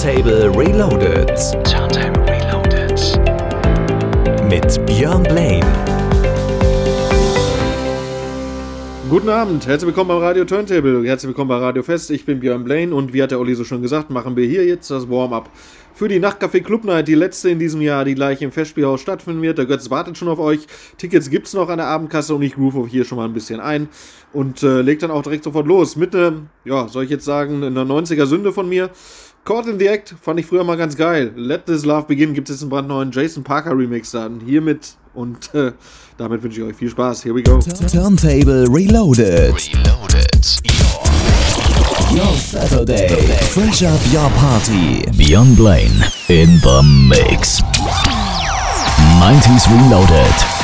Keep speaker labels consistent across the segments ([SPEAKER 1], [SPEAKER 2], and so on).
[SPEAKER 1] Turntable Reloaded.
[SPEAKER 2] Turntable Reloaded.
[SPEAKER 1] Mit Björn Blaine.
[SPEAKER 3] Guten Abend, herzlich willkommen beim Radio Turntable, herzlich willkommen bei Radio Fest. Ich bin Björn Blaine und wie hat der Olli so schon gesagt, machen wir hier jetzt das Warm-up für die Nachtcafé Club Night, die letzte in diesem Jahr, die gleich im Festspielhaus stattfinden wird. Der Götz wartet schon auf euch. Tickets gibt es noch an der Abendkasse und ich groove hier schon mal ein bisschen ein und äh, leg dann auch direkt sofort los. Mit, äh, ja, soll ich jetzt sagen, einer 90er Sünde von mir. Caught in the Act fand ich früher mal ganz geil. Let This Love Begin gibt es jetzt einen brandneuen Jason Parker Remix dann. Hiermit und äh, damit wünsche ich euch viel Spaß. Here we go.
[SPEAKER 1] Turntable Reloaded.
[SPEAKER 2] Reloaded.
[SPEAKER 1] Your Saturday. Fresh up your party. Beyond Blaine in the mix. 90s Reloaded.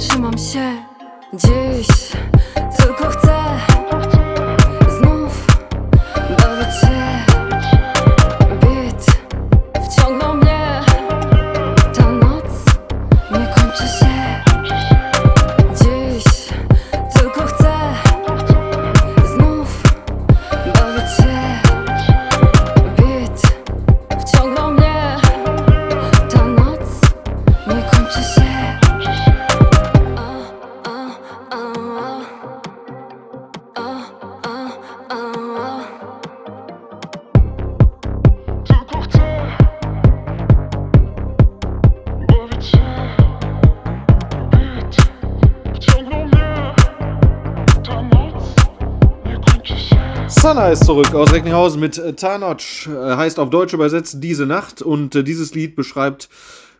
[SPEAKER 4] Nie zatrzymam się Dziś Tylko chcę
[SPEAKER 3] Sana ist zurück aus Recklinghausen mit äh, Tarnotch. Äh, heißt auf Deutsch übersetzt diese Nacht. Und äh, dieses Lied beschreibt,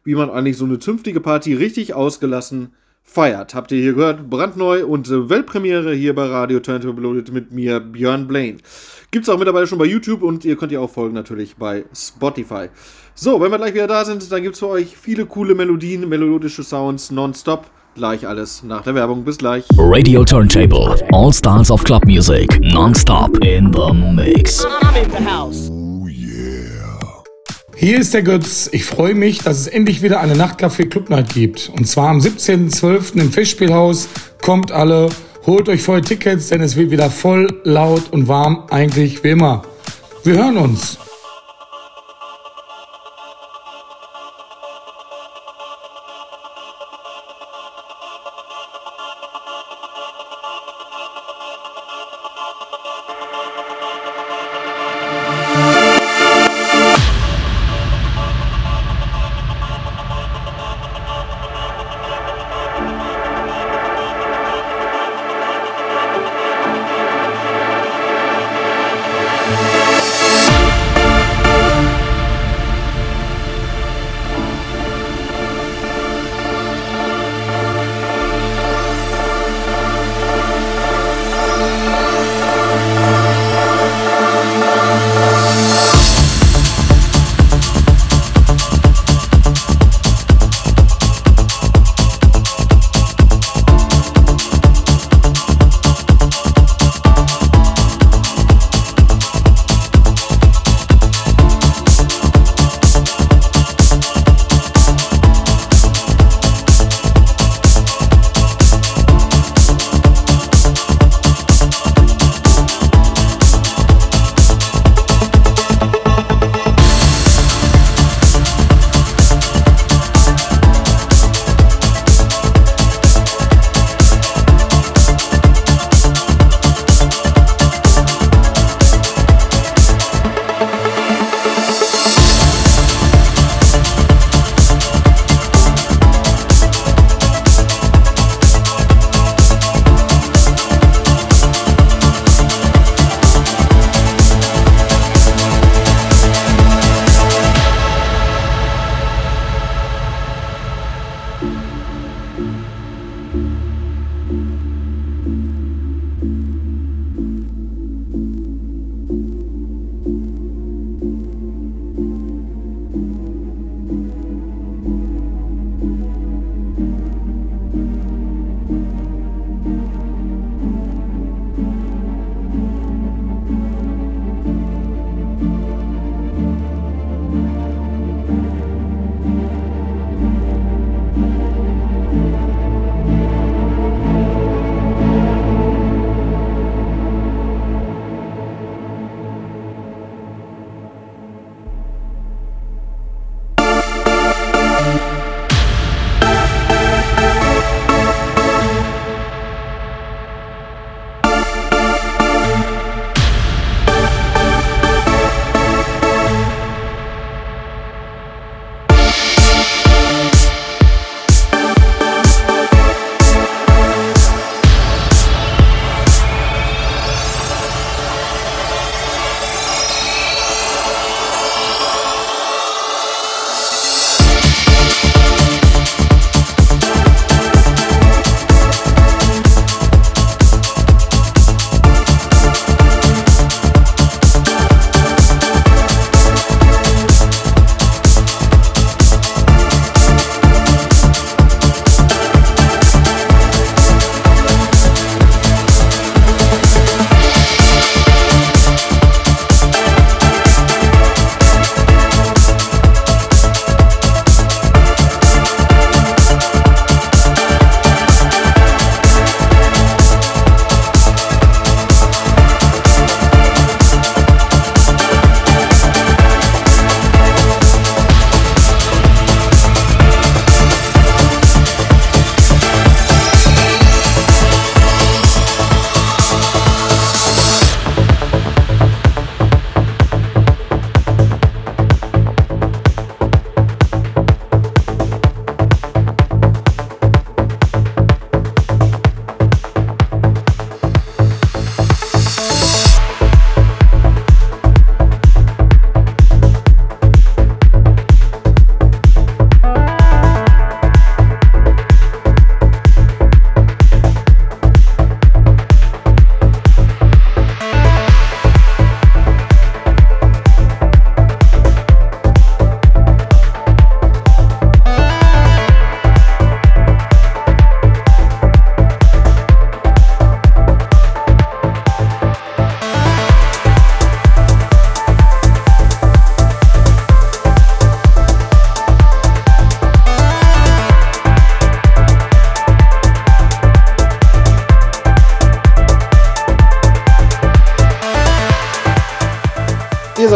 [SPEAKER 3] wie man eigentlich so eine zünftige Party richtig ausgelassen feiert. Habt ihr hier gehört? Brandneu und Weltpremiere hier bei Radio Turntable Loaded mit mir, Björn Blaine. Gibt's auch mittlerweile schon bei YouTube und ihr könnt ihr auch folgen natürlich bei Spotify. So, wenn wir gleich wieder da sind, dann gibt's für euch viele coole Melodien, melodische Sounds nonstop. Gleich alles nach der Werbung. Bis gleich.
[SPEAKER 1] Radio Turntable. All styles of club music. Non-stop in the mix.
[SPEAKER 5] Hier ist der Götz. Ich freue mich, dass es endlich wieder eine Nachtcafé Club Night gibt. Und zwar am 17.12. im Festspielhaus. Kommt alle, holt euch voll Tickets, denn es wird wieder voll, laut und warm, eigentlich wie immer. Wir hören uns.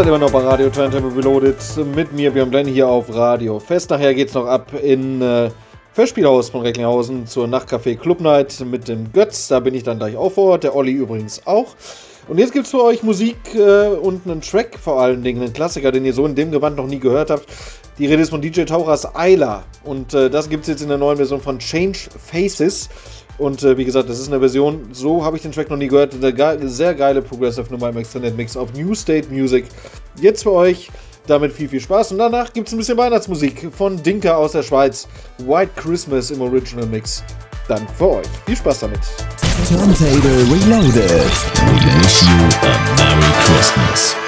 [SPEAKER 3] Seid immer noch bei Radio Turntable Reloaded mit mir, Björn Blenn, hier auf Radio Fest. Nachher geht's noch ab in äh, Festspielhaus von Recklinghausen zur Nachtcafé Club Night mit dem Götz. Da bin ich dann gleich auch vor Ort, der Olli übrigens auch. Und jetzt gibt's für euch Musik äh, und einen Track vor allen Dingen, einen Klassiker, den ihr so in dem Gewand noch nie gehört habt. Die Rede ist von DJ Tauras Ayla. Und äh, das gibt's jetzt in der neuen Version von Change Faces. Und äh, wie gesagt, das ist eine Version, so habe ich den Track noch nie gehört. Eine ge sehr geile Progressive Nummer im Extended Mix auf New State Music. Jetzt für euch. Damit viel, viel Spaß. Und danach gibt es ein bisschen Weihnachtsmusik von Dinka aus der Schweiz. White Christmas im Original Mix. Dann für euch. Viel Spaß damit.
[SPEAKER 1] Turntable Reloaded. We wish you a Merry Christmas.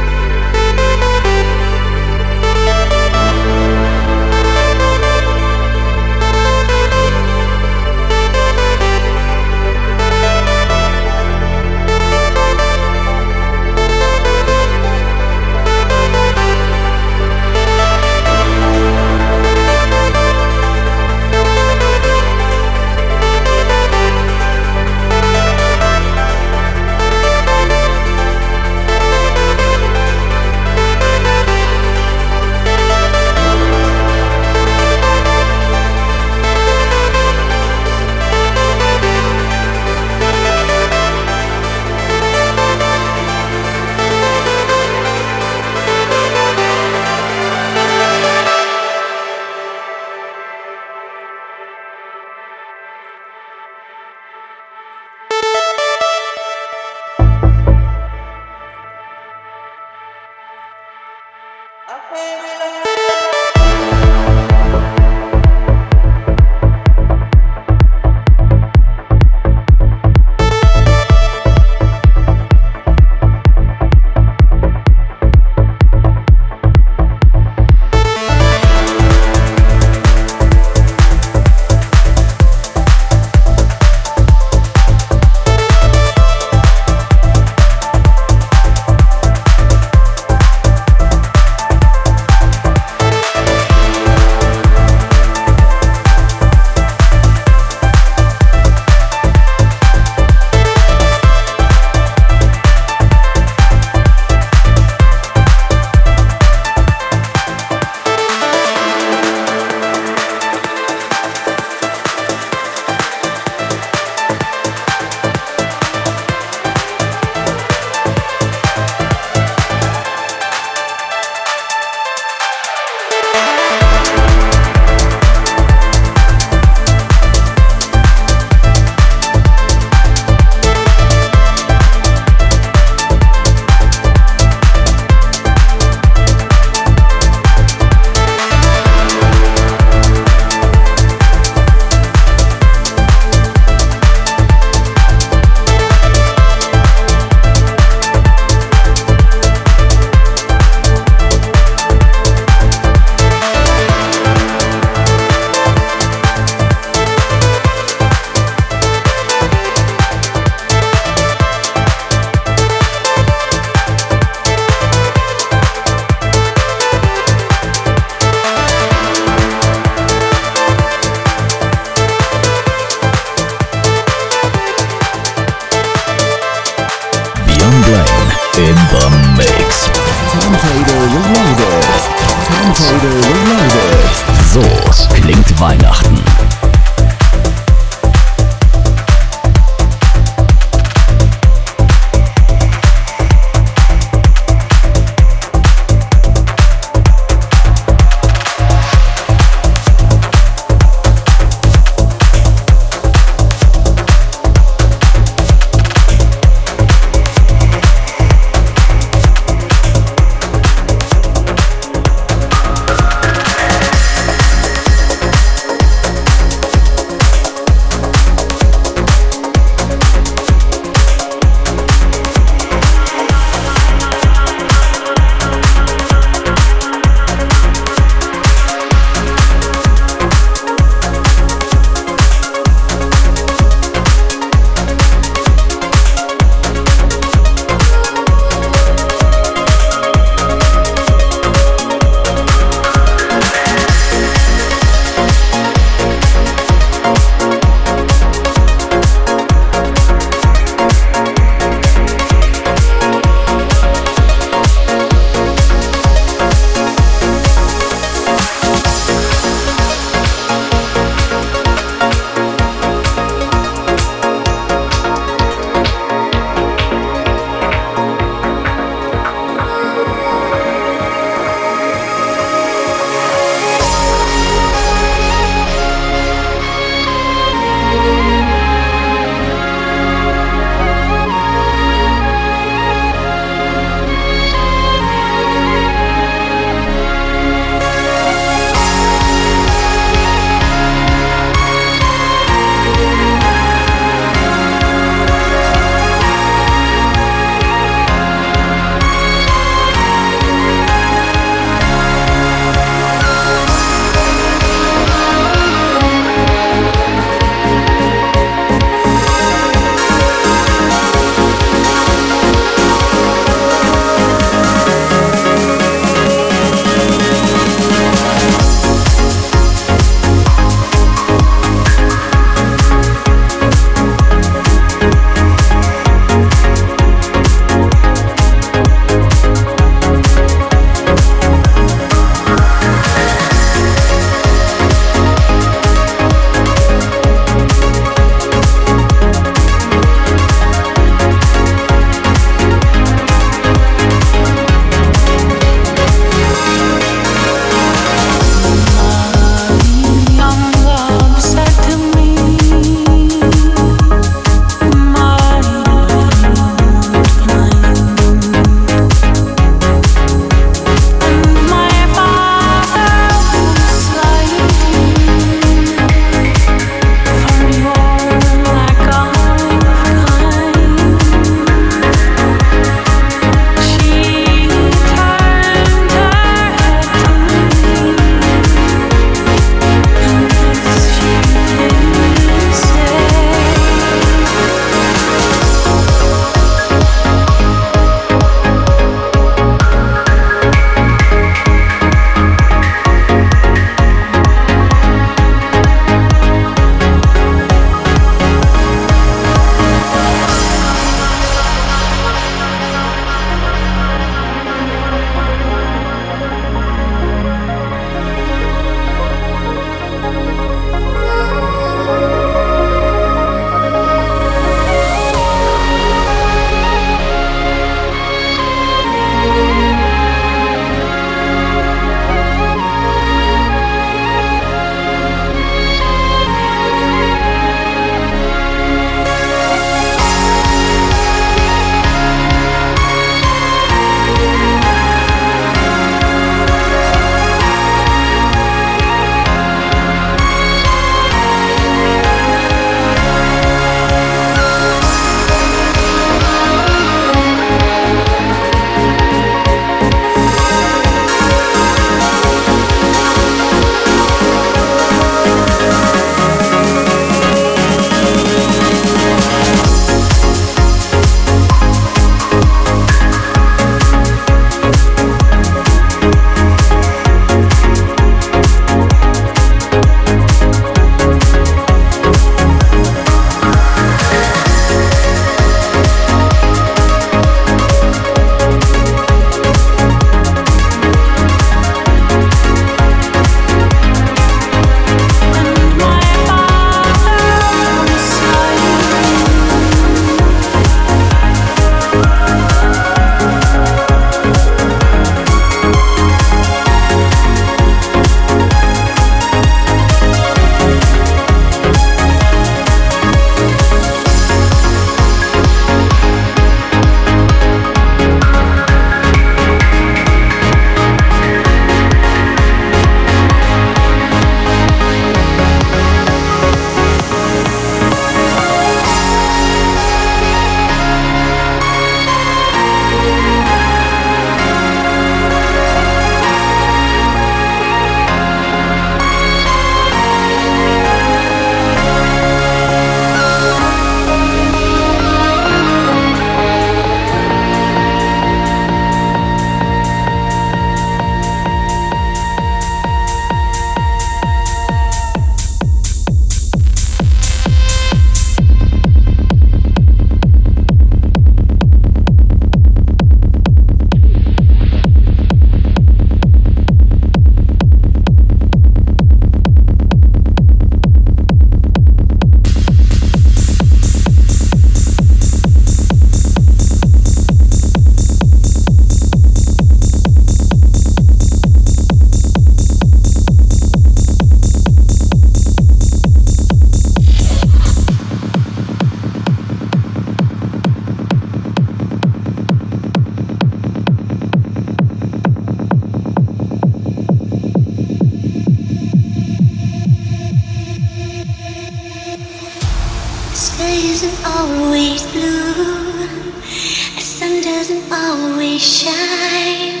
[SPEAKER 6] sunshine.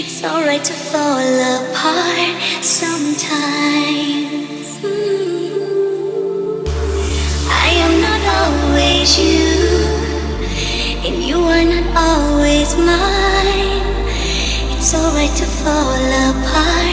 [SPEAKER 6] It's alright to fall apart sometimes. Mm. I am not always you, and you are not always mine. It's alright to fall apart.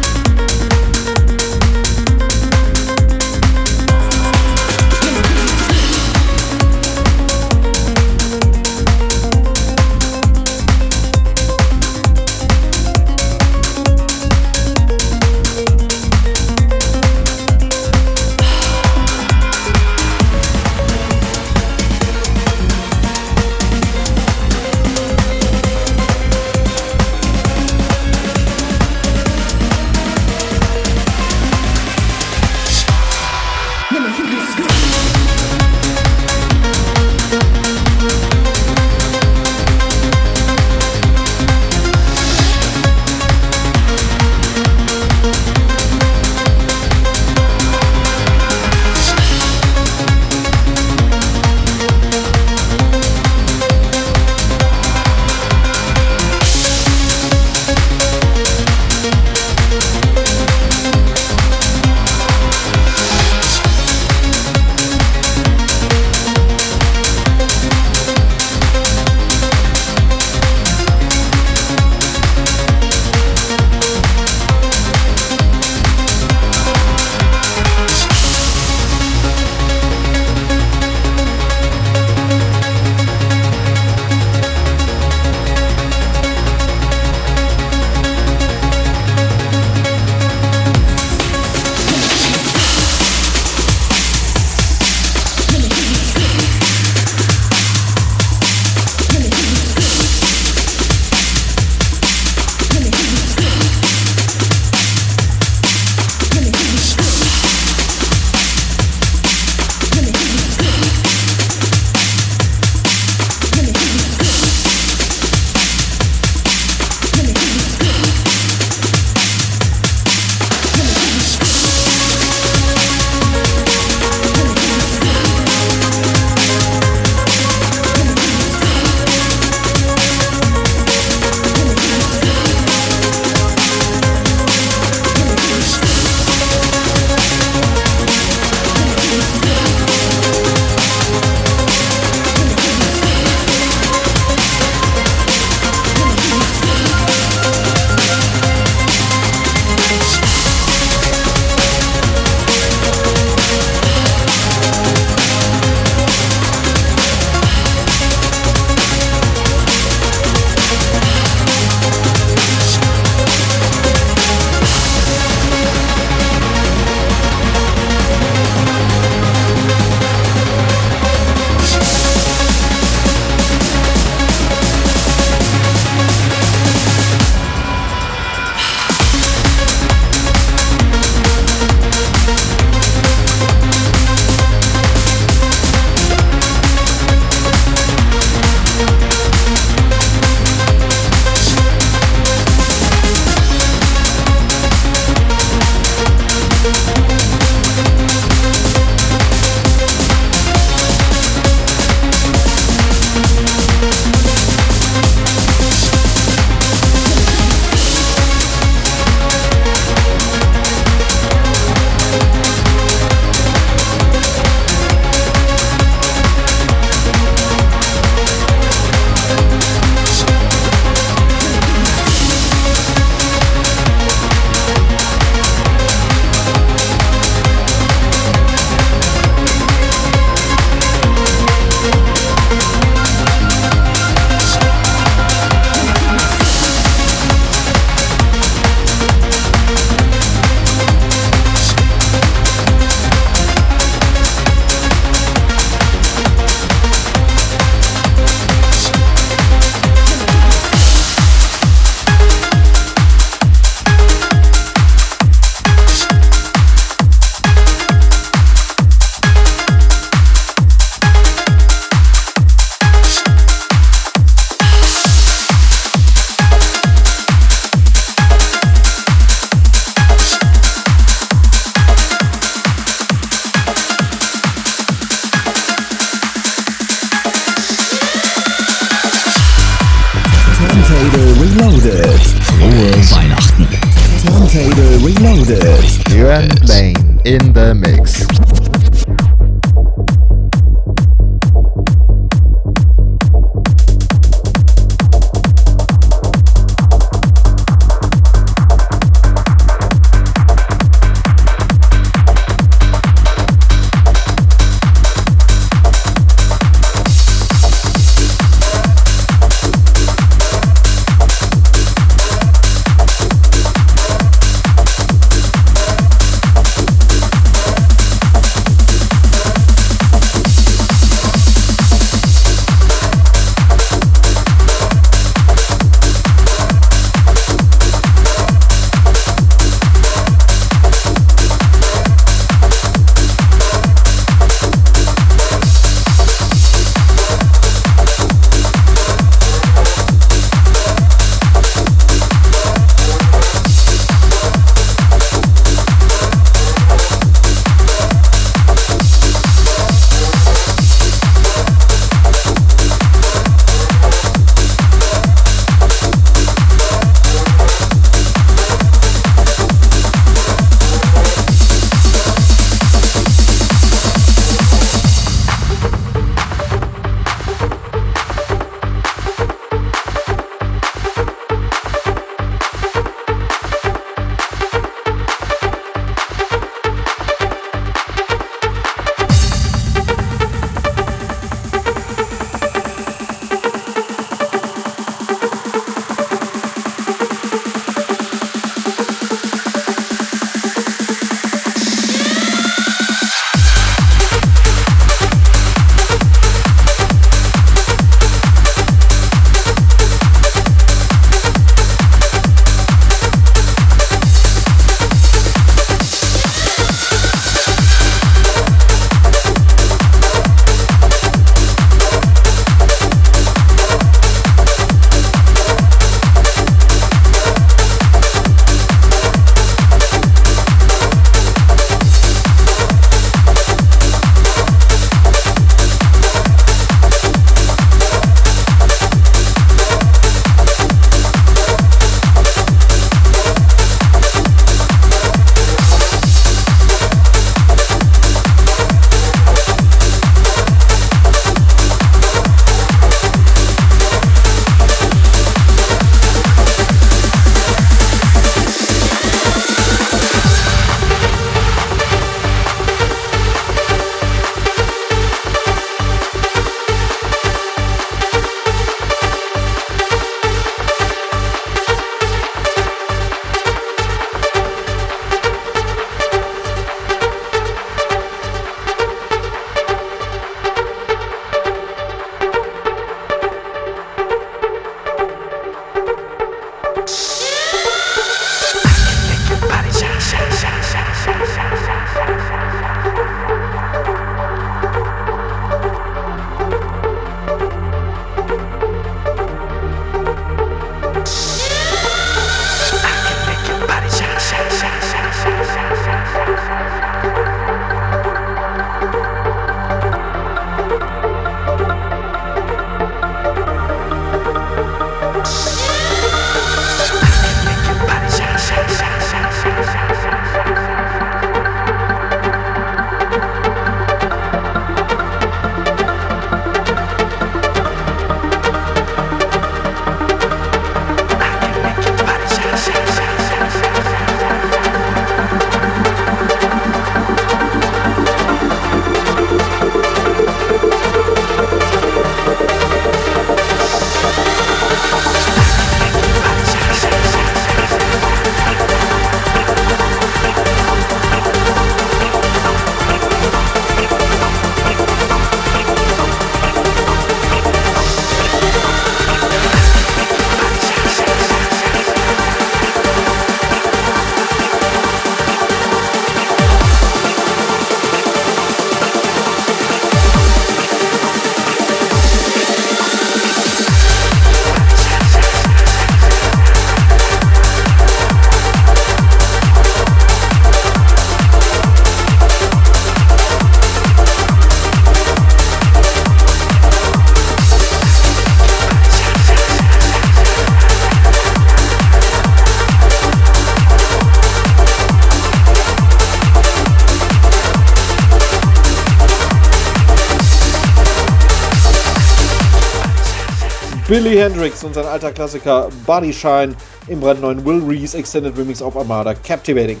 [SPEAKER 3] Billy Hendrix und sein alter Klassiker Body Shine im brandneuen Will Reese Extended Remix auf Armada Captivating.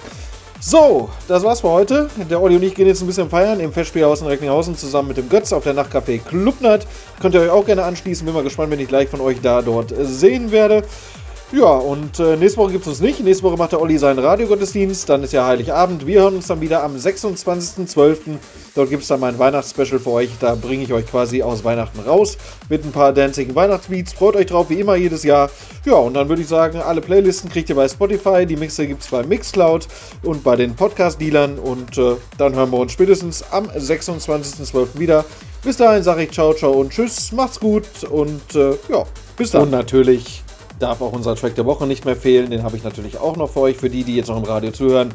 [SPEAKER 3] So, das war's für heute. Der Olli und ich gehen jetzt ein bisschen feiern im Festspielhaus in Recklinghausen zusammen mit dem Götz auf der Nachtcafé Club Night. Könnt ihr euch auch gerne anschließen. Bin mal gespannt, wenn ich gleich von euch da dort sehen werde. Ja, und äh, nächste Woche gibt es uns nicht. Nächste Woche macht der Olli seinen Radiogottesdienst. Dann ist ja Heiligabend. Wir hören uns dann wieder am 26.12. Dort gibt es dann mein Weihnachtsspecial für euch. Da bringe ich euch quasi aus Weihnachten raus mit ein paar dancing Weihnachtsbeats. Freut euch drauf, wie immer jedes Jahr. Ja, und dann würde ich sagen, alle Playlisten kriegt ihr bei Spotify. Die Mixe gibt es bei Mixcloud und bei den Podcast-Dealern. Und äh, dann hören wir uns spätestens am 26.12. wieder. Bis dahin sage ich ciao, ciao und tschüss. Macht's gut und äh, ja, bis dann. Und natürlich darf auch unser Track der Woche nicht mehr fehlen. Den habe ich natürlich auch noch für euch. Für die, die jetzt noch im Radio zuhören,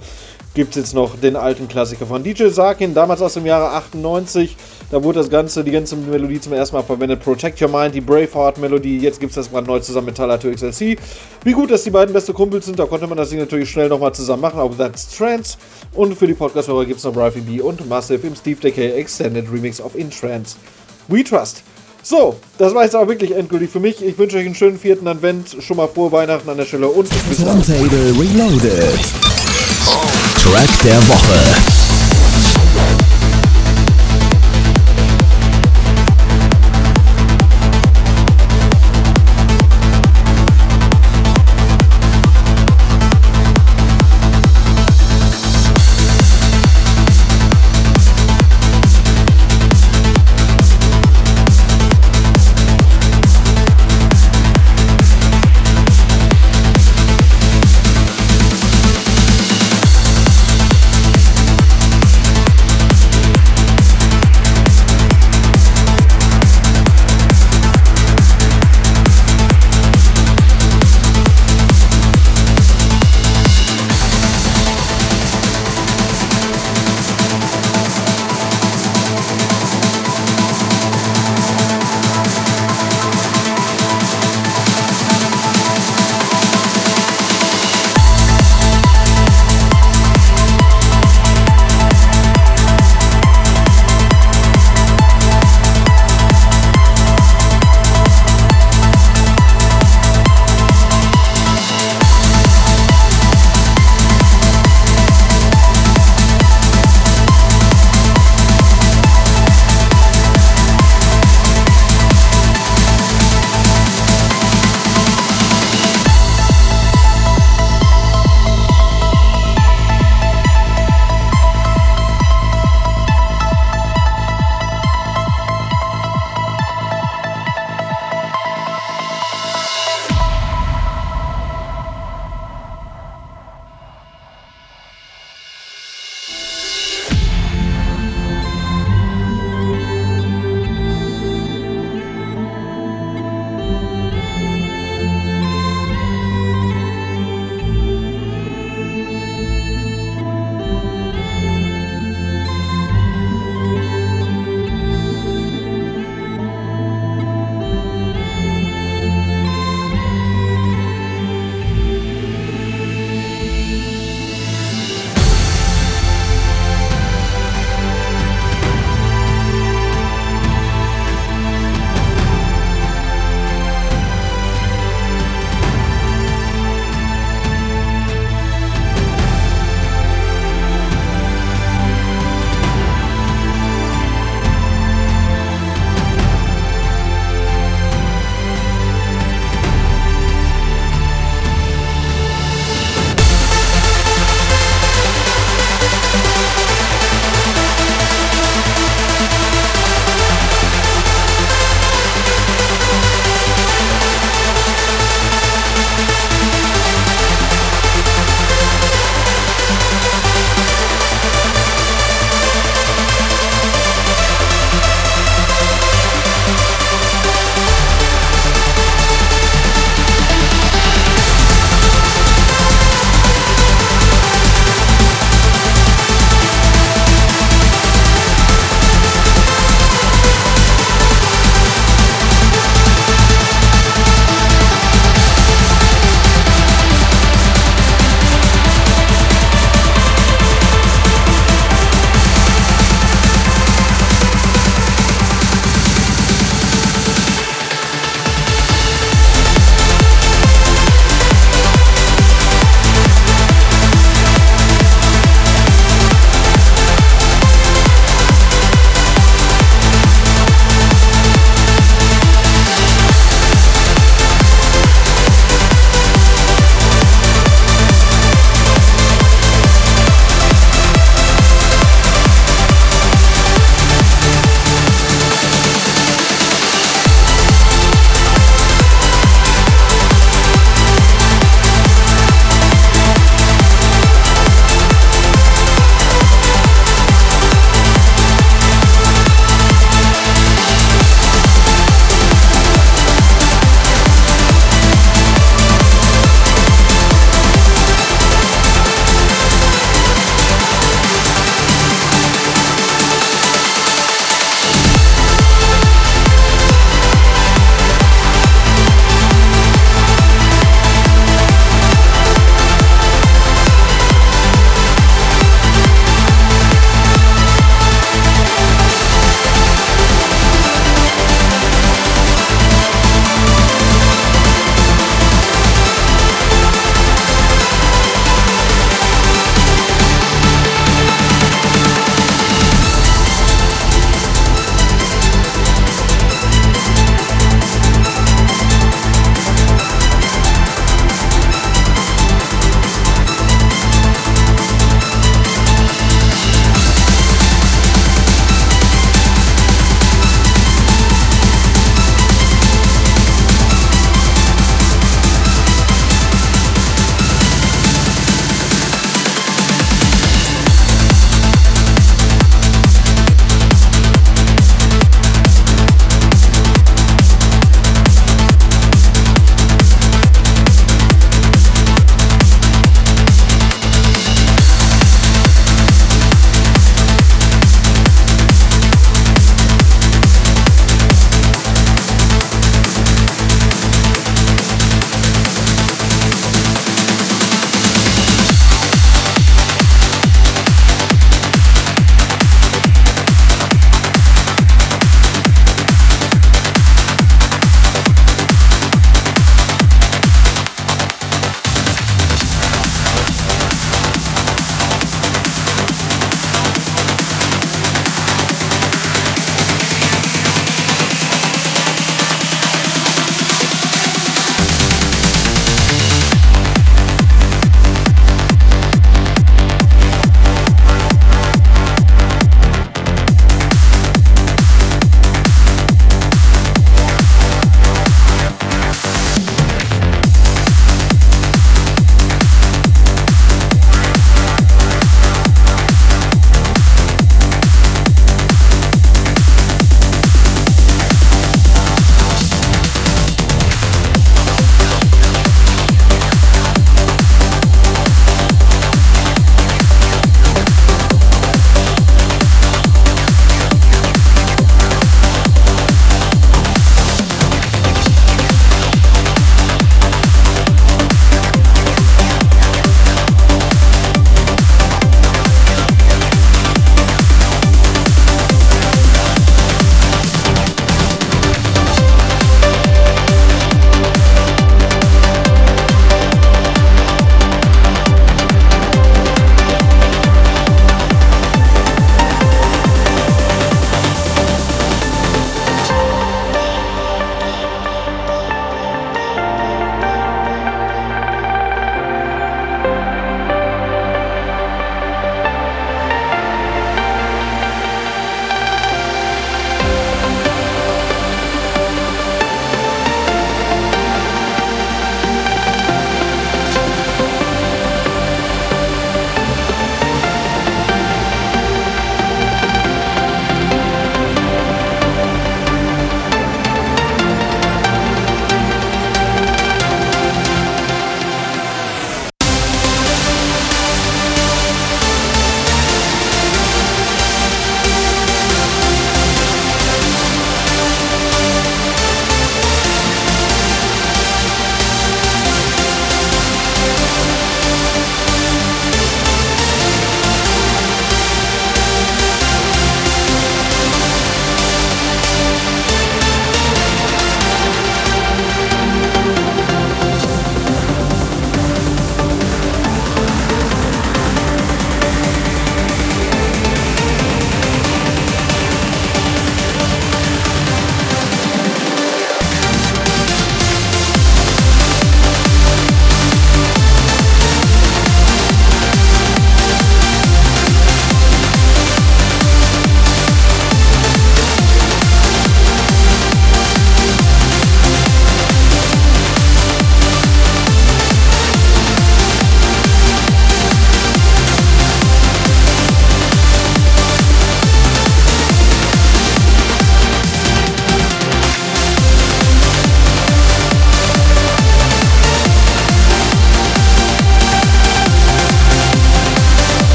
[SPEAKER 3] gibt es jetzt noch den alten Klassiker von DJ Sarkin, damals aus dem Jahre 98. Da wurde das Ganze, die ganze Melodie zum ersten Mal verwendet. Protect Your Mind, die Braveheart-Melodie. Jetzt gibt es das brandneu zusammen mit 2 XLC. Wie gut, dass die beiden beste Kumpels sind. Da konnte man das Ding natürlich schnell nochmal zusammen machen. Aber that's Trance. Und für die Podcast-Hörer gibt es noch Ralphie B und Massive im Steve Decay Extended Remix of In Trance. We Trust. So, das war jetzt aber wirklich endgültig für mich. Ich wünsche euch einen schönen vierten Advent, schon mal frohe Weihnachten an der Stelle und bis dann.
[SPEAKER 1] Turntable Reloaded. Track der Woche.